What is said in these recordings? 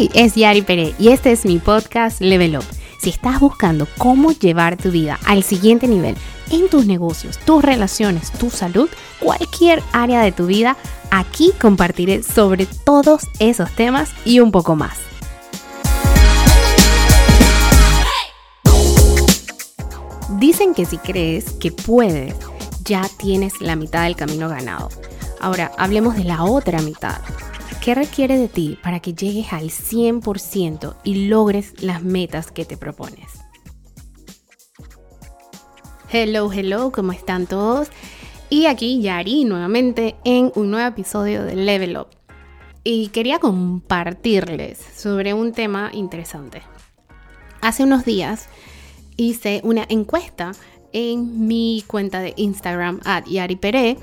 Hey, es Yari Pérez y este es mi podcast Level Up. Si estás buscando cómo llevar tu vida al siguiente nivel en tus negocios, tus relaciones, tu salud, cualquier área de tu vida, aquí compartiré sobre todos esos temas y un poco más. Dicen que si crees que puedes, ya tienes la mitad del camino ganado. Ahora, hablemos de la otra mitad. ¿Qué requiere de ti para que llegues al 100% y logres las metas que te propones? Hello, hello, ¿cómo están todos? Y aquí Yari nuevamente en un nuevo episodio de Level Up. Y quería compartirles sobre un tema interesante. Hace unos días hice una encuesta en mi cuenta de Instagram, at Pere,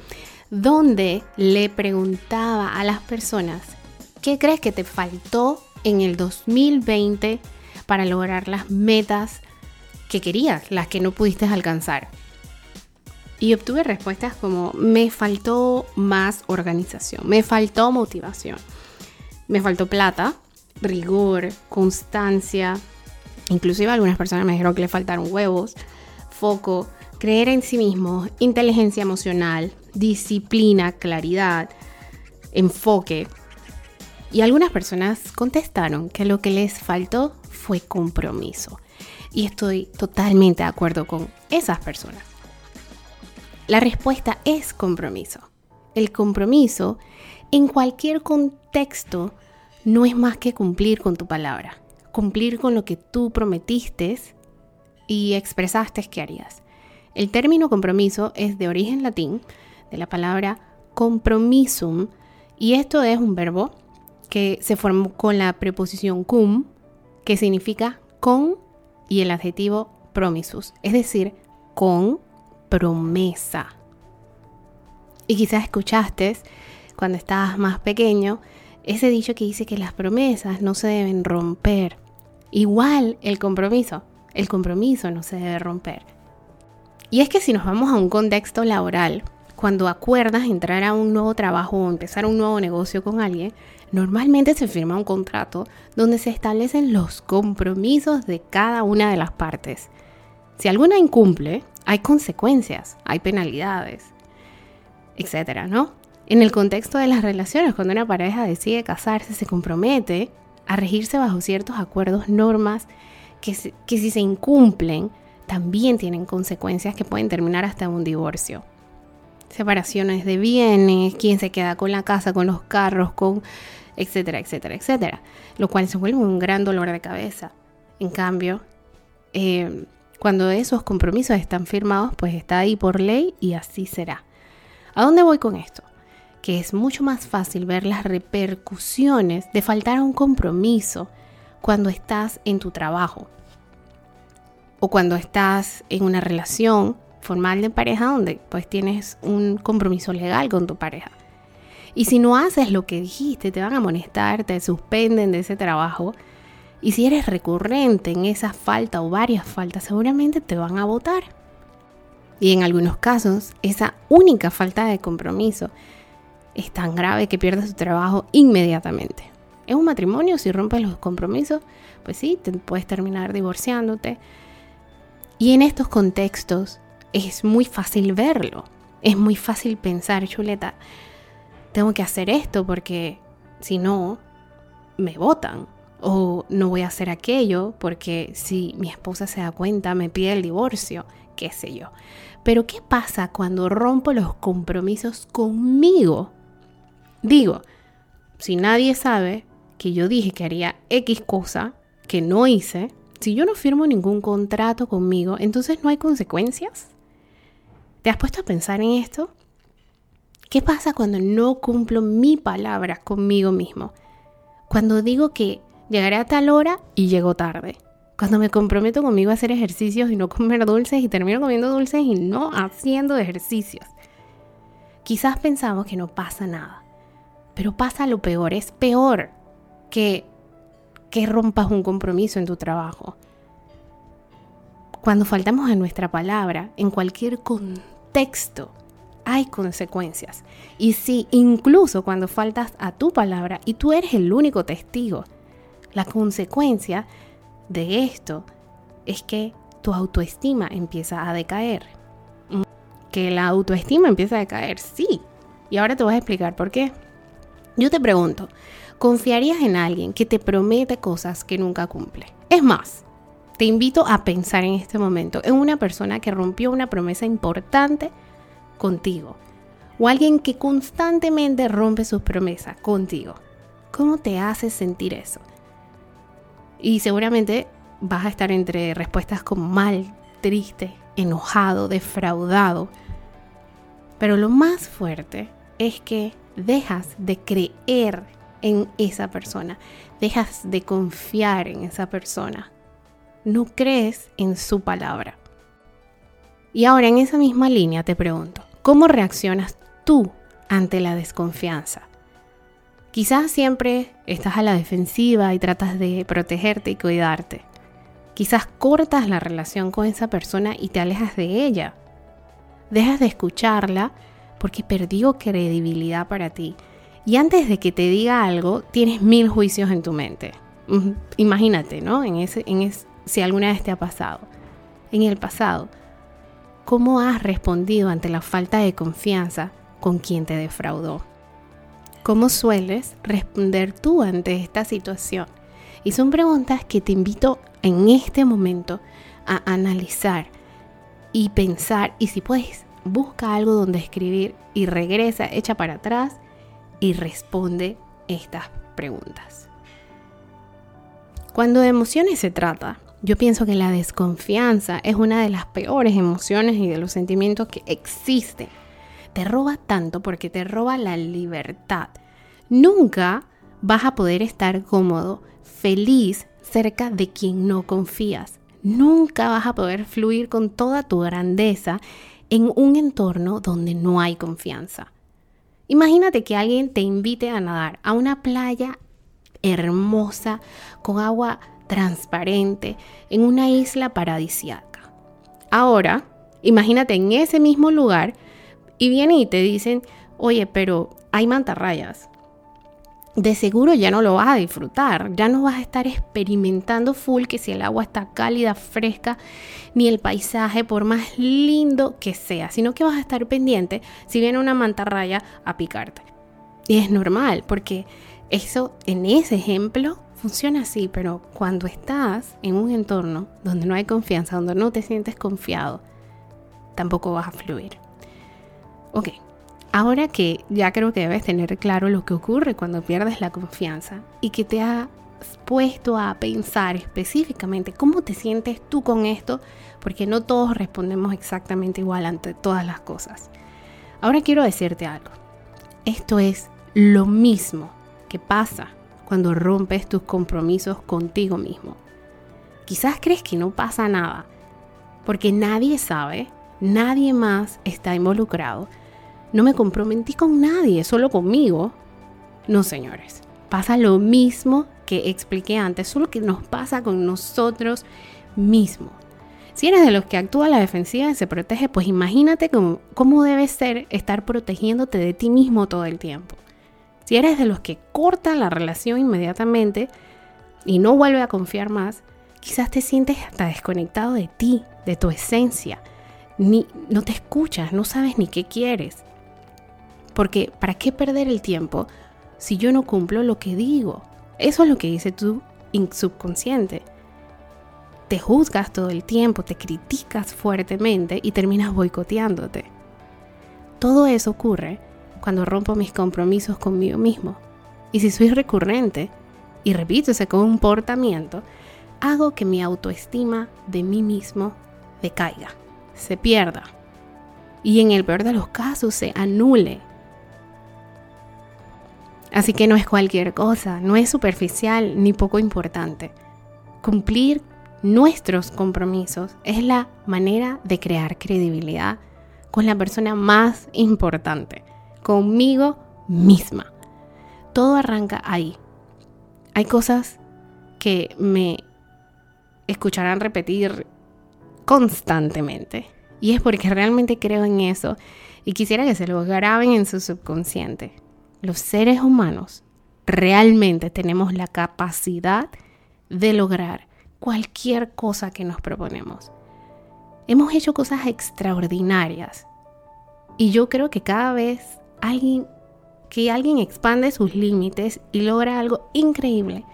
donde le preguntaba a las personas, ¿qué crees que te faltó en el 2020 para lograr las metas que querías, las que no pudiste alcanzar? Y obtuve respuestas como, me faltó más organización, me faltó motivación, me faltó plata, rigor, constancia, Inclusive algunas personas me dijeron que le faltaron huevos, foco, creer en sí mismo, inteligencia emocional, disciplina, claridad, enfoque. Y algunas personas contestaron que lo que les faltó fue compromiso. Y estoy totalmente de acuerdo con esas personas. La respuesta es compromiso. El compromiso en cualquier contexto no es más que cumplir con tu palabra cumplir con lo que tú prometiste y expresaste que harías. El término compromiso es de origen latín, de la palabra compromisum, y esto es un verbo que se formó con la preposición cum, que significa con, y el adjetivo promisus, es decir, con promesa. Y quizás escuchaste cuando estabas más pequeño ese dicho que dice que las promesas no se deben romper. Igual el compromiso, el compromiso no se debe romper. Y es que si nos vamos a un contexto laboral, cuando acuerdas entrar a un nuevo trabajo o empezar un nuevo negocio con alguien, normalmente se firma un contrato donde se establecen los compromisos de cada una de las partes. Si alguna incumple, hay consecuencias, hay penalidades, etcétera, ¿no? En el contexto de las relaciones, cuando una pareja decide casarse, se compromete a regirse bajo ciertos acuerdos, normas, que, si se incumplen, también tienen consecuencias que pueden terminar hasta un divorcio. Separaciones de bienes, quién se queda con la casa, con los carros, con etcétera, etcétera, etcétera. Lo cual se vuelve un gran dolor de cabeza. En cambio, eh, cuando esos compromisos están firmados, pues está ahí por ley y así será. ¿A dónde voy con esto? que es mucho más fácil ver las repercusiones de faltar a un compromiso cuando estás en tu trabajo o cuando estás en una relación formal de pareja donde pues tienes un compromiso legal con tu pareja. Y si no haces lo que dijiste, te van a amonestar, te suspenden de ese trabajo. Y si eres recurrente en esa falta o varias faltas, seguramente te van a votar. Y en algunos casos, esa única falta de compromiso es tan grave que pierdes tu trabajo inmediatamente. En un matrimonio, si rompes los compromisos, pues sí, te puedes terminar divorciándote. Y en estos contextos es muy fácil verlo. Es muy fácil pensar, chuleta, tengo que hacer esto porque si no, me votan. O no voy a hacer aquello porque si mi esposa se da cuenta, me pide el divorcio, qué sé yo. Pero ¿qué pasa cuando rompo los compromisos conmigo? Digo, si nadie sabe que yo dije que haría X cosa que no hice, si yo no firmo ningún contrato conmigo, entonces no hay consecuencias. ¿Te has puesto a pensar en esto? ¿Qué pasa cuando no cumplo mi palabra conmigo mismo? Cuando digo que llegaré a tal hora y llego tarde. Cuando me comprometo conmigo a hacer ejercicios y no comer dulces y termino comiendo dulces y no haciendo ejercicios. Quizás pensamos que no pasa nada. Pero pasa lo peor, es peor que, que rompas un compromiso en tu trabajo. Cuando faltamos a nuestra palabra, en cualquier contexto, hay consecuencias. Y si incluso cuando faltas a tu palabra y tú eres el único testigo, La consecuencia de esto es que tu autoestima empieza a decaer. Que la autoestima empieza a decaer, sí. Y ahora te voy a explicar por qué. Yo te pregunto, ¿confiarías en alguien que te promete cosas que nunca cumple? Es más, te invito a pensar en este momento en una persona que rompió una promesa importante contigo o alguien que constantemente rompe sus promesas contigo. ¿Cómo te hace sentir eso? Y seguramente vas a estar entre respuestas como mal, triste, enojado, defraudado. Pero lo más fuerte es que dejas de creer en esa persona, dejas de confiar en esa persona, no crees en su palabra. Y ahora en esa misma línea te pregunto, ¿cómo reaccionas tú ante la desconfianza? Quizás siempre estás a la defensiva y tratas de protegerte y cuidarte. Quizás cortas la relación con esa persona y te alejas de ella. Dejas de escucharla porque perdió credibilidad para ti. Y antes de que te diga algo, tienes mil juicios en tu mente. Imagínate, ¿no? En ese, en si alguna vez te ha pasado. En el pasado, ¿cómo has respondido ante la falta de confianza con quien te defraudó? ¿Cómo sueles responder tú ante esta situación? Y son preguntas que te invito en este momento a analizar y pensar y si puedes busca algo donde escribir y regresa, echa para atrás y responde estas preguntas. Cuando de emociones se trata, yo pienso que la desconfianza es una de las peores emociones y de los sentimientos que existen. Te roba tanto porque te roba la libertad. Nunca vas a poder estar cómodo, feliz cerca de quien no confías. Nunca vas a poder fluir con toda tu grandeza en un entorno donde no hay confianza. Imagínate que alguien te invite a nadar a una playa hermosa, con agua transparente, en una isla paradisiaca. Ahora, imagínate en ese mismo lugar y vienen y te dicen, oye, pero hay mantarrayas de seguro ya no lo vas a disfrutar, ya no vas a estar experimentando full que si el agua está cálida, fresca, ni el paisaje por más lindo que sea, sino que vas a estar pendiente si viene una mantarraya a picarte. Y es normal, porque eso en ese ejemplo funciona así, pero cuando estás en un entorno donde no hay confianza, donde no te sientes confiado, tampoco vas a fluir. Ok, Ahora que ya creo que debes tener claro lo que ocurre cuando pierdes la confianza y que te has puesto a pensar específicamente cómo te sientes tú con esto, porque no todos respondemos exactamente igual ante todas las cosas. Ahora quiero decirte algo. Esto es lo mismo que pasa cuando rompes tus compromisos contigo mismo. Quizás crees que no pasa nada, porque nadie sabe, nadie más está involucrado no me comprometí con nadie, solo conmigo. No, señores. Pasa lo mismo que expliqué antes, solo que nos pasa con nosotros mismos. Si eres de los que actúa a la defensiva y se protege, pues imagínate cómo, cómo debe ser estar protegiéndote de ti mismo todo el tiempo. Si eres de los que corta la relación inmediatamente y no vuelve a confiar más, quizás te sientes hasta desconectado de ti, de tu esencia. Ni, no te escuchas, no sabes ni qué quieres. Porque ¿para qué perder el tiempo si yo no cumplo lo que digo? Eso es lo que dice tu subconsciente. Te juzgas todo el tiempo, te criticas fuertemente y terminas boicoteándote. Todo eso ocurre cuando rompo mis compromisos conmigo mismo. Y si soy recurrente y repito ese comportamiento, hago que mi autoestima de mí mismo decaiga, se pierda y en el peor de los casos se anule Así que no es cualquier cosa, no es superficial ni poco importante. Cumplir nuestros compromisos es la manera de crear credibilidad con la persona más importante, conmigo misma. Todo arranca ahí. Hay cosas que me escucharán repetir constantemente. Y es porque realmente creo en eso y quisiera que se lo graben en su subconsciente los seres humanos realmente tenemos la capacidad de lograr cualquier cosa que nos proponemos. Hemos hecho cosas extraordinarias y yo creo que cada vez alguien que alguien expande sus límites y logra algo increíble,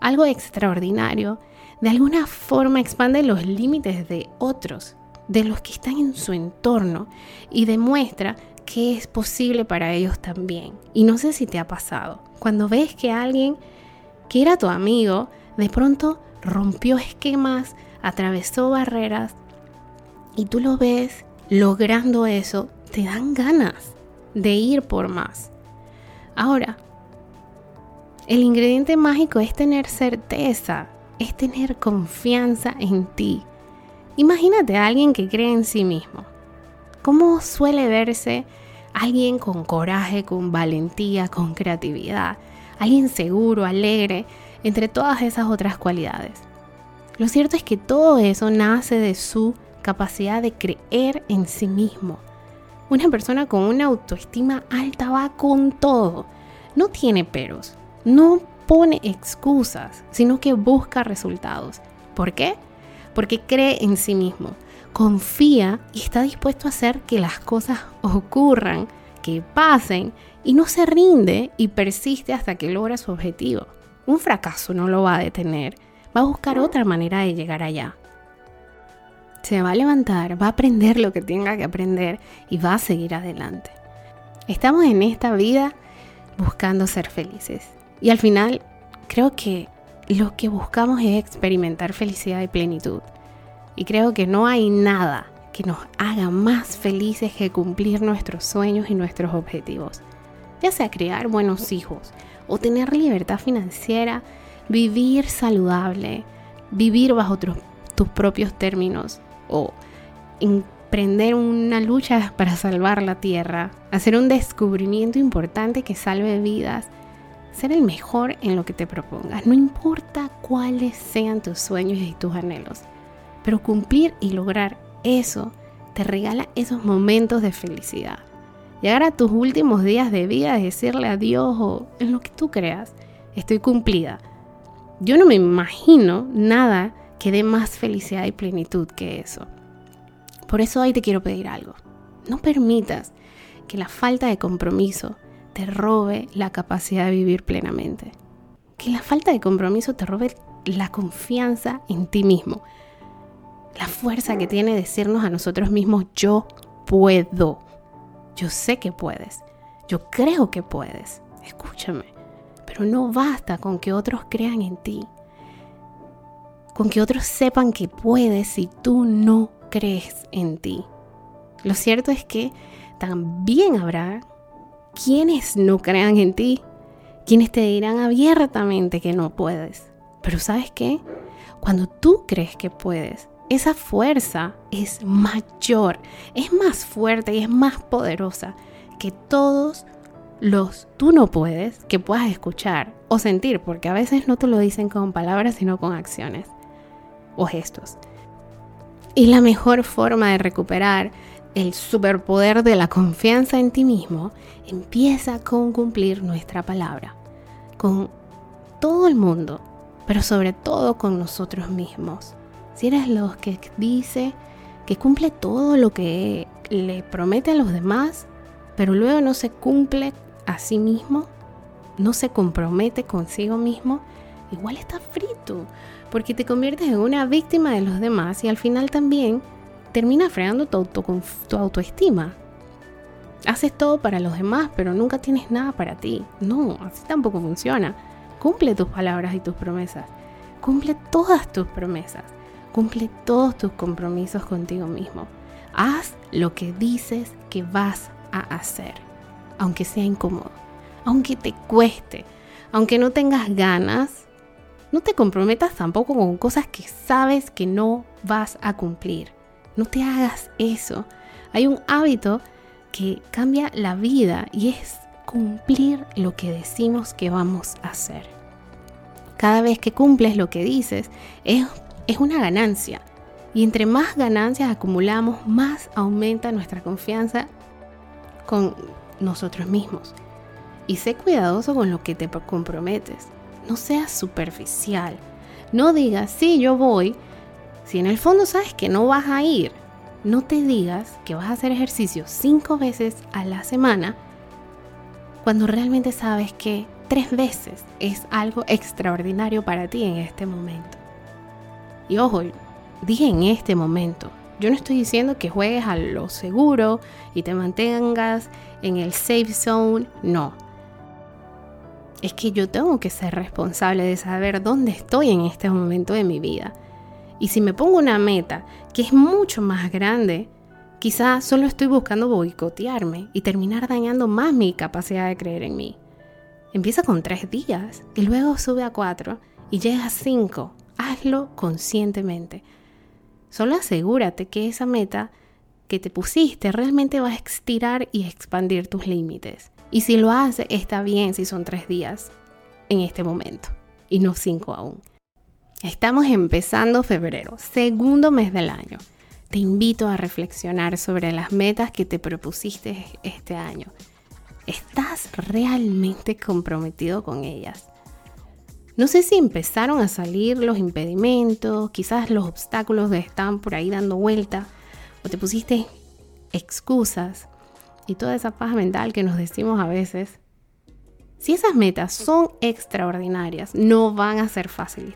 algo extraordinario, de alguna forma expande los límites de otros, de los que están en su entorno y demuestra que es posible para ellos también. Y no sé si te ha pasado, cuando ves que alguien que era tu amigo, de pronto rompió esquemas, atravesó barreras y tú lo ves logrando eso, te dan ganas de ir por más. Ahora, el ingrediente mágico es tener certeza, es tener confianza en ti. Imagínate a alguien que cree en sí mismo. ¿Cómo suele verse alguien con coraje, con valentía, con creatividad? Alguien seguro, alegre, entre todas esas otras cualidades. Lo cierto es que todo eso nace de su capacidad de creer en sí mismo, una persona con una autoestima alta va con todo. No tiene peros. No pone excusas, sino que busca resultados. ¿Por qué? Porque cree en sí mismo, confía y está dispuesto a hacer que las cosas ocurran, que pasen y no se rinde y persiste hasta que logra su objetivo. Un fracaso no lo va a detener, va a buscar otra manera de llegar allá se va a levantar, va a aprender lo que tenga que aprender y va a seguir adelante. Estamos en esta vida buscando ser felices. Y al final creo que lo que buscamos es experimentar felicidad y plenitud. Y creo que no hay nada que nos haga más felices que cumplir nuestros sueños y nuestros objetivos. Ya sea crear buenos hijos o tener libertad financiera, vivir saludable, vivir bajo tus propios términos, o emprender una lucha para salvar la tierra, hacer un descubrimiento importante que salve vidas, ser el mejor en lo que te propongas, no importa cuáles sean tus sueños y tus anhelos, pero cumplir y lograr eso te regala esos momentos de felicidad. Llegar a tus últimos días de vida, decirle adiós o en lo que tú creas, estoy cumplida. Yo no me imagino nada que dé más felicidad y plenitud que eso. Por eso hoy te quiero pedir algo. No permitas que la falta de compromiso te robe la capacidad de vivir plenamente. Que la falta de compromiso te robe la confianza en ti mismo. La fuerza que tiene decirnos a nosotros mismos, yo puedo. Yo sé que puedes. Yo creo que puedes. Escúchame. Pero no basta con que otros crean en ti con que otros sepan que puedes si tú no crees en ti. Lo cierto es que también habrá quienes no crean en ti, quienes te dirán abiertamente que no puedes. Pero sabes qué? Cuando tú crees que puedes, esa fuerza es mayor, es más fuerte y es más poderosa que todos los tú no puedes que puedas escuchar o sentir, porque a veces no te lo dicen con palabras, sino con acciones o gestos. Y la mejor forma de recuperar el superpoder de la confianza en ti mismo empieza con cumplir nuestra palabra, con todo el mundo, pero sobre todo con nosotros mismos. Si eres los que dice que cumple todo lo que le promete a los demás, pero luego no se cumple a sí mismo, no se compromete consigo mismo, igual está frito, porque te conviertes en una víctima de los demás y al final también termina fregando tu, tu autoestima. Haces todo para los demás, pero nunca tienes nada para ti. No, así tampoco funciona. Cumple tus palabras y tus promesas. Cumple todas tus promesas. Cumple todos tus compromisos contigo mismo. Haz lo que dices que vas a hacer, aunque sea incómodo, aunque te cueste, aunque no tengas ganas, no te comprometas tampoco con cosas que sabes que no vas a cumplir. No te hagas eso. Hay un hábito que cambia la vida y es cumplir lo que decimos que vamos a hacer. Cada vez que cumples lo que dices es, es una ganancia. Y entre más ganancias acumulamos, más aumenta nuestra confianza con nosotros mismos. Y sé cuidadoso con lo que te comprometes no seas superficial. No digas, sí, yo voy, si en el fondo sabes que no vas a ir. No te digas que vas a hacer ejercicio cinco veces a la semana cuando realmente sabes que tres veces es algo extraordinario para ti en este momento. Y ojo, dije en este momento. Yo no estoy diciendo que juegues a lo seguro y te mantengas en el safe zone. No. Es que yo tengo que ser responsable de saber dónde estoy en este momento de mi vida. Y si me pongo una meta que es mucho más grande, quizás solo estoy buscando boicotearme y terminar dañando más mi capacidad de creer en mí. Empieza con tres días y luego sube a cuatro y llega a cinco. Hazlo conscientemente. Solo asegúrate que esa meta que te pusiste realmente va a estirar y expandir tus límites. Y si lo hace, está bien si son tres días en este momento y no cinco aún. Estamos empezando febrero, segundo mes del año. Te invito a reflexionar sobre las metas que te propusiste este año. ¿Estás realmente comprometido con ellas? No sé si empezaron a salir los impedimentos, quizás los obstáculos que están por ahí dando vuelta, o te pusiste excusas y toda esa paz mental que nos decimos a veces. Si esas metas son extraordinarias, no van a ser fáciles.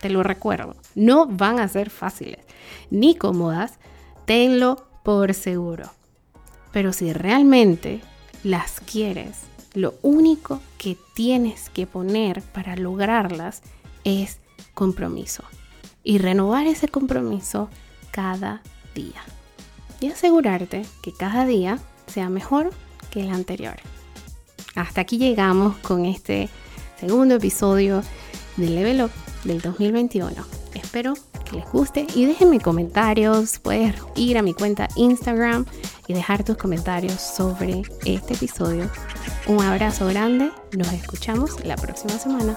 Te lo recuerdo, no van a ser fáciles ni cómodas, tenlo por seguro. Pero si realmente las quieres, lo único que tienes que poner para lograrlas es compromiso. Y renovar ese compromiso cada día. Y asegurarte que cada día sea mejor que el anterior. Hasta aquí llegamos con este segundo episodio de Level Up del 2021. Espero que les guste y déjenme comentarios. Puedes ir a mi cuenta Instagram y dejar tus comentarios sobre este episodio. Un abrazo grande, nos escuchamos la próxima semana.